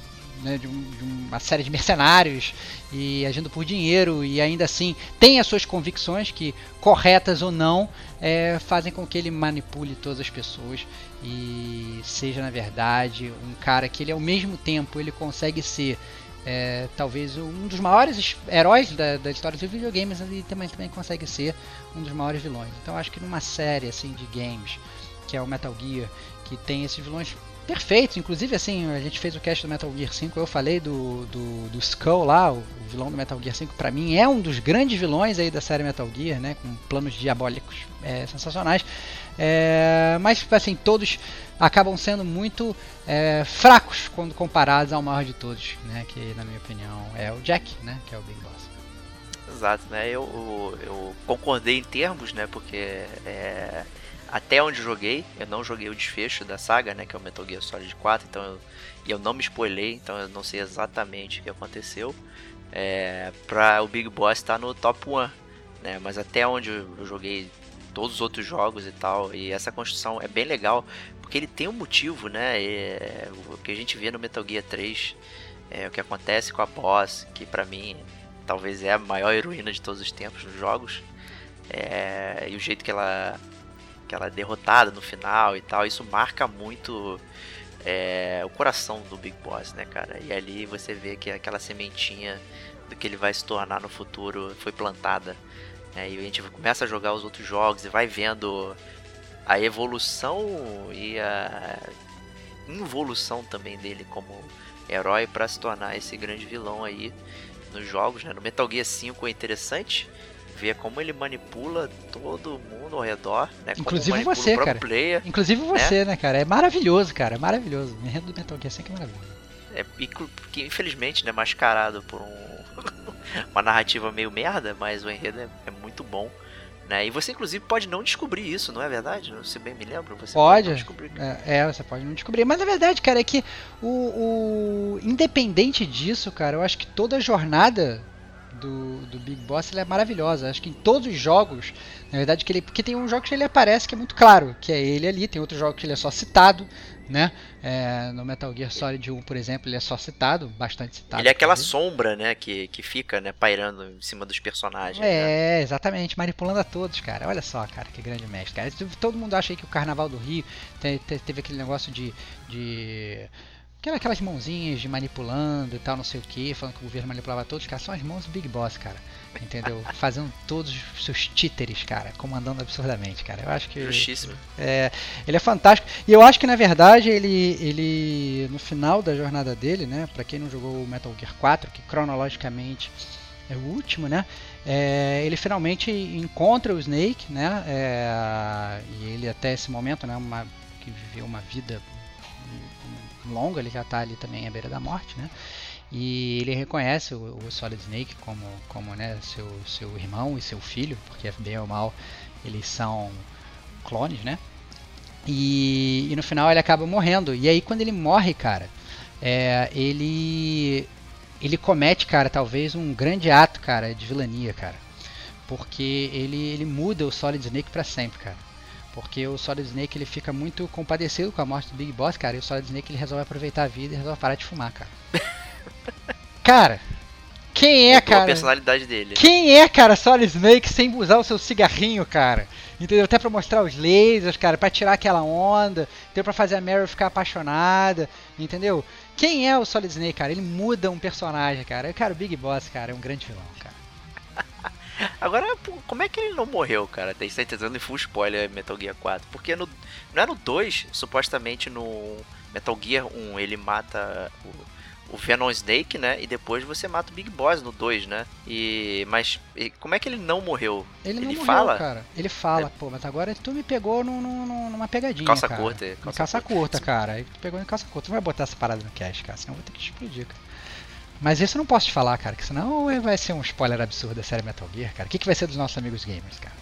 né, de, um- de uma série de mercenários e agindo por dinheiro e ainda assim tem as suas convicções que corretas ou não é, fazem com que ele manipule todas as pessoas e seja na verdade um cara que ele ao mesmo tempo ele consegue ser é, talvez um dos maiores heróis da, da história dos videogames e também, também consegue ser um dos maiores vilões. Então acho que numa série assim de games, que é o Metal Gear, que tem esses vilões perfeitos, inclusive assim, a gente fez o cast do Metal Gear 5, eu falei do, do, do Skull lá, o, vilão do Metal Gear 5, para mim é um dos grandes vilões aí da série Metal Gear, né, com planos diabólicos é, sensacionais. É, mas assim, todos acabam sendo muito é, fracos quando comparados ao maior de todos, né? Que na minha opinião é o Jack, né? Que é o Big Boss. Exato, né? Eu, eu concordei em termos, né? Porque é, até onde joguei, eu não joguei o desfecho da saga, né? Que é o Metal Gear Solid 4, então eu, eu não me spoilei, então eu não sei exatamente o que aconteceu. É, pra o Big Boss estar tá no top 1, né? Mas até onde eu joguei todos os outros jogos e tal. E essa construção é bem legal, porque ele tem um motivo, né? É, o que a gente vê no Metal Gear 3, é, o que acontece com a boss, que para mim talvez é a maior heroína de todos os tempos nos jogos. É, e o jeito que ela, que ela é derrotada no final e tal, isso marca muito é, o coração do Big Boss, né, cara? E ali você vê que aquela sementinha do que ele vai se tornar no futuro foi plantada é, e a gente começa a jogar os outros jogos e vai vendo a evolução e a involução também dele como herói para se tornar esse grande vilão aí nos jogos. Né? No Metal Gear 5 é interessante ver como ele manipula todo mundo ao redor, né? Inclusive você, cara. Player, Inclusive né? você, né? né, cara? É maravilhoso, cara. É maravilhoso. O enredo do Metal Gear 5 é maravilhoso. É, porque infelizmente, né, mascarado por um uma narrativa meio merda, mas o enredo é, é muito bom. Né? E você, inclusive, pode não descobrir isso, não é verdade? Se bem me lembro, você pode. pode descobrir. É, é, você pode não descobrir. Mas a verdade, cara, é que o, o, independente disso, cara, eu acho que toda jornada do, do Big Boss é maravilhosa. Acho que em todos os jogos, na verdade, que ele. Porque tem um jogo que ele aparece que é muito claro, que é ele ali, tem outros jogos que ele é só citado né? É, no Metal Gear Solid 1, por exemplo, ele é só citado, bastante citado. Ele é aquela sombra, né, que, que fica, né, pairando em cima dos personagens. É, né? exatamente, manipulando a todos, cara. Olha só, cara, que grande mestre, cara. Todo mundo acha aí que o Carnaval do Rio teve aquele negócio de, de aquelas mãozinhas de manipulando e tal, não sei o que, falando que o governo manipulava todos, cara, são as mãos do Big Boss, cara. Entendeu? Fazendo todos os seus títeres, cara, comandando absurdamente, cara. Eu acho que. Justíssimo. É, ele é fantástico. E eu acho que na verdade ele, ele no final da jornada dele, né? Pra quem não jogou o Metal Gear 4, que cronologicamente é o último, né? É, ele finalmente encontra o Snake, né? É, e ele até esse momento, né? Uma, que viveu uma vida longa, ele já está ali também à beira da morte, né? E ele reconhece o, o Solid Snake como, como né, seu, seu irmão e seu filho, porque bem ou mal eles são clones, né? E, e no final ele acaba morrendo. E aí quando ele morre, cara, é, ele ele comete, cara, talvez um grande ato, cara, de vilania, cara. Porque ele, ele muda o Solid Snake para sempre, cara. Porque o Solid Snake ele fica muito compadecido com a morte do Big Boss, cara. E o Solid Snake ele resolve aproveitar a vida e resolve parar de fumar, cara. cara, quem é, cara? a personalidade dele. Quem é, cara, Solid Snake sem usar o seu cigarrinho, cara? Entendeu? Até pra mostrar os lasers, cara, pra tirar aquela onda, entendeu? Pra fazer a Meryl ficar apaixonada, entendeu? Quem é o Solid Snake, cara? Ele muda um personagem, cara. Cara, o Big Boss, cara, é um grande vilão, cara. Agora, como é que ele não morreu, cara? Tem certeza em full spoiler Metal Gear 4. Porque no, não é no 2, supostamente no Metal Gear 1 ele mata o, o Venom Snake, né? E depois você mata o Big Boss no 2, né? E. Mas e, como é que ele não morreu? Ele, ele não fala? morreu, cara. Ele fala, é. pô, mas agora tu me pegou num, num, numa pegadinha. Calça cara. curta, calça, calça curta, curta, cara. Tu pegou em calça curta. Tu vai botar essa parada no cast, cara, senão eu vou ter que te explodir, cara. Mas isso eu não posso te falar, cara, que senão vai ser um spoiler absurdo da série Metal Gear, cara. O que, que vai ser dos nossos amigos gamers, cara?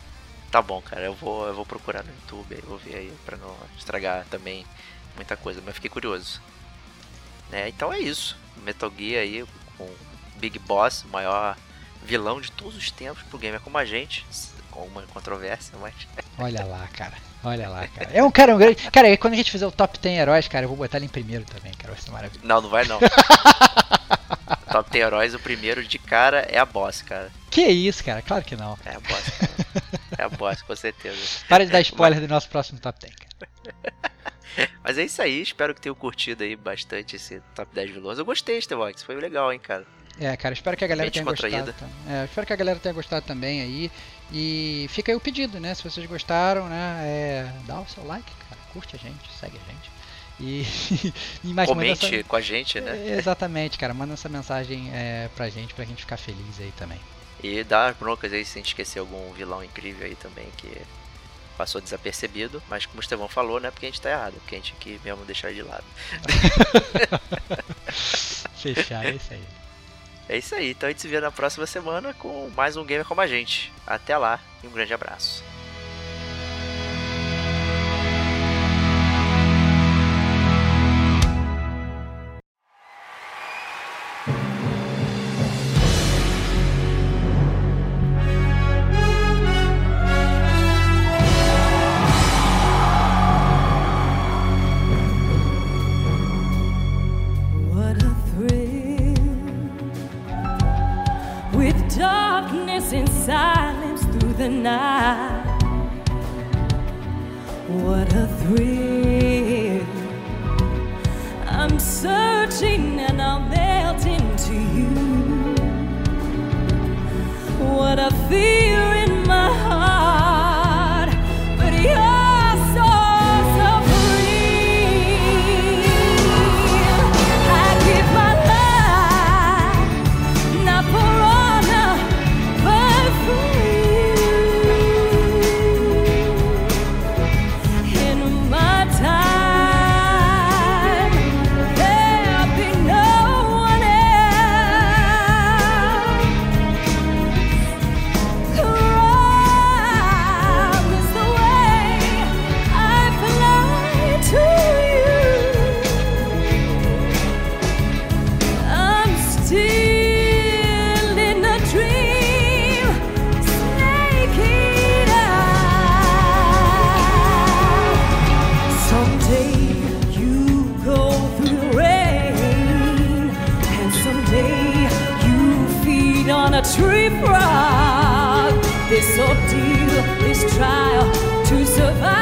Tá bom, cara, eu vou, eu vou procurar no YouTube, eu vou ver aí pra não estragar também muita coisa, mas fiquei curioso. Né? Então é isso. Metal Gear aí com Big Boss, o maior vilão de todos os tempos pro gamer como a gente. Com uma controvérsia, mas. Olha lá, cara. Olha lá, cara. É um cara um grande. Cara, quando a gente fizer o top 10 heróis, cara, eu vou botar ele em primeiro também, cara. Vai ser maravilhoso. Não, não vai não. top 10 heróis, o primeiro de cara é a boss, cara. Que isso, cara? Claro que não. É a boss, cara. É a boss, com certeza. Para de dar spoiler Mas... do nosso próximo top 10, cara. Mas é isso aí, espero que tenham curtido aí bastante esse top 10 vilões. Eu gostei, Stevox, foi legal, hein, cara. É, cara, espero que a galera tenha gostado. É, espero que a galera tenha gostado também aí. E fica aí o pedido, né? Se vocês gostaram, né? É, dá o seu like, cara. Curte a gente, segue a gente. E, e mais Comente essa- com a gente, né? É, Exatamente, cara. Manda essa mensagem é, pra gente, pra gente ficar feliz aí também. E dá as broncas aí se a gente esquecer algum vilão incrível aí também que passou desapercebido. Mas como o Estevão falou, não é porque a gente tá errado, é porque a gente quis mesmo deixar de lado. Fechar, é isso aí. É isso aí, então a gente se vê na próxima semana com mais um Gamer Como a Gente. Até lá e um grande abraço. This trial to survive.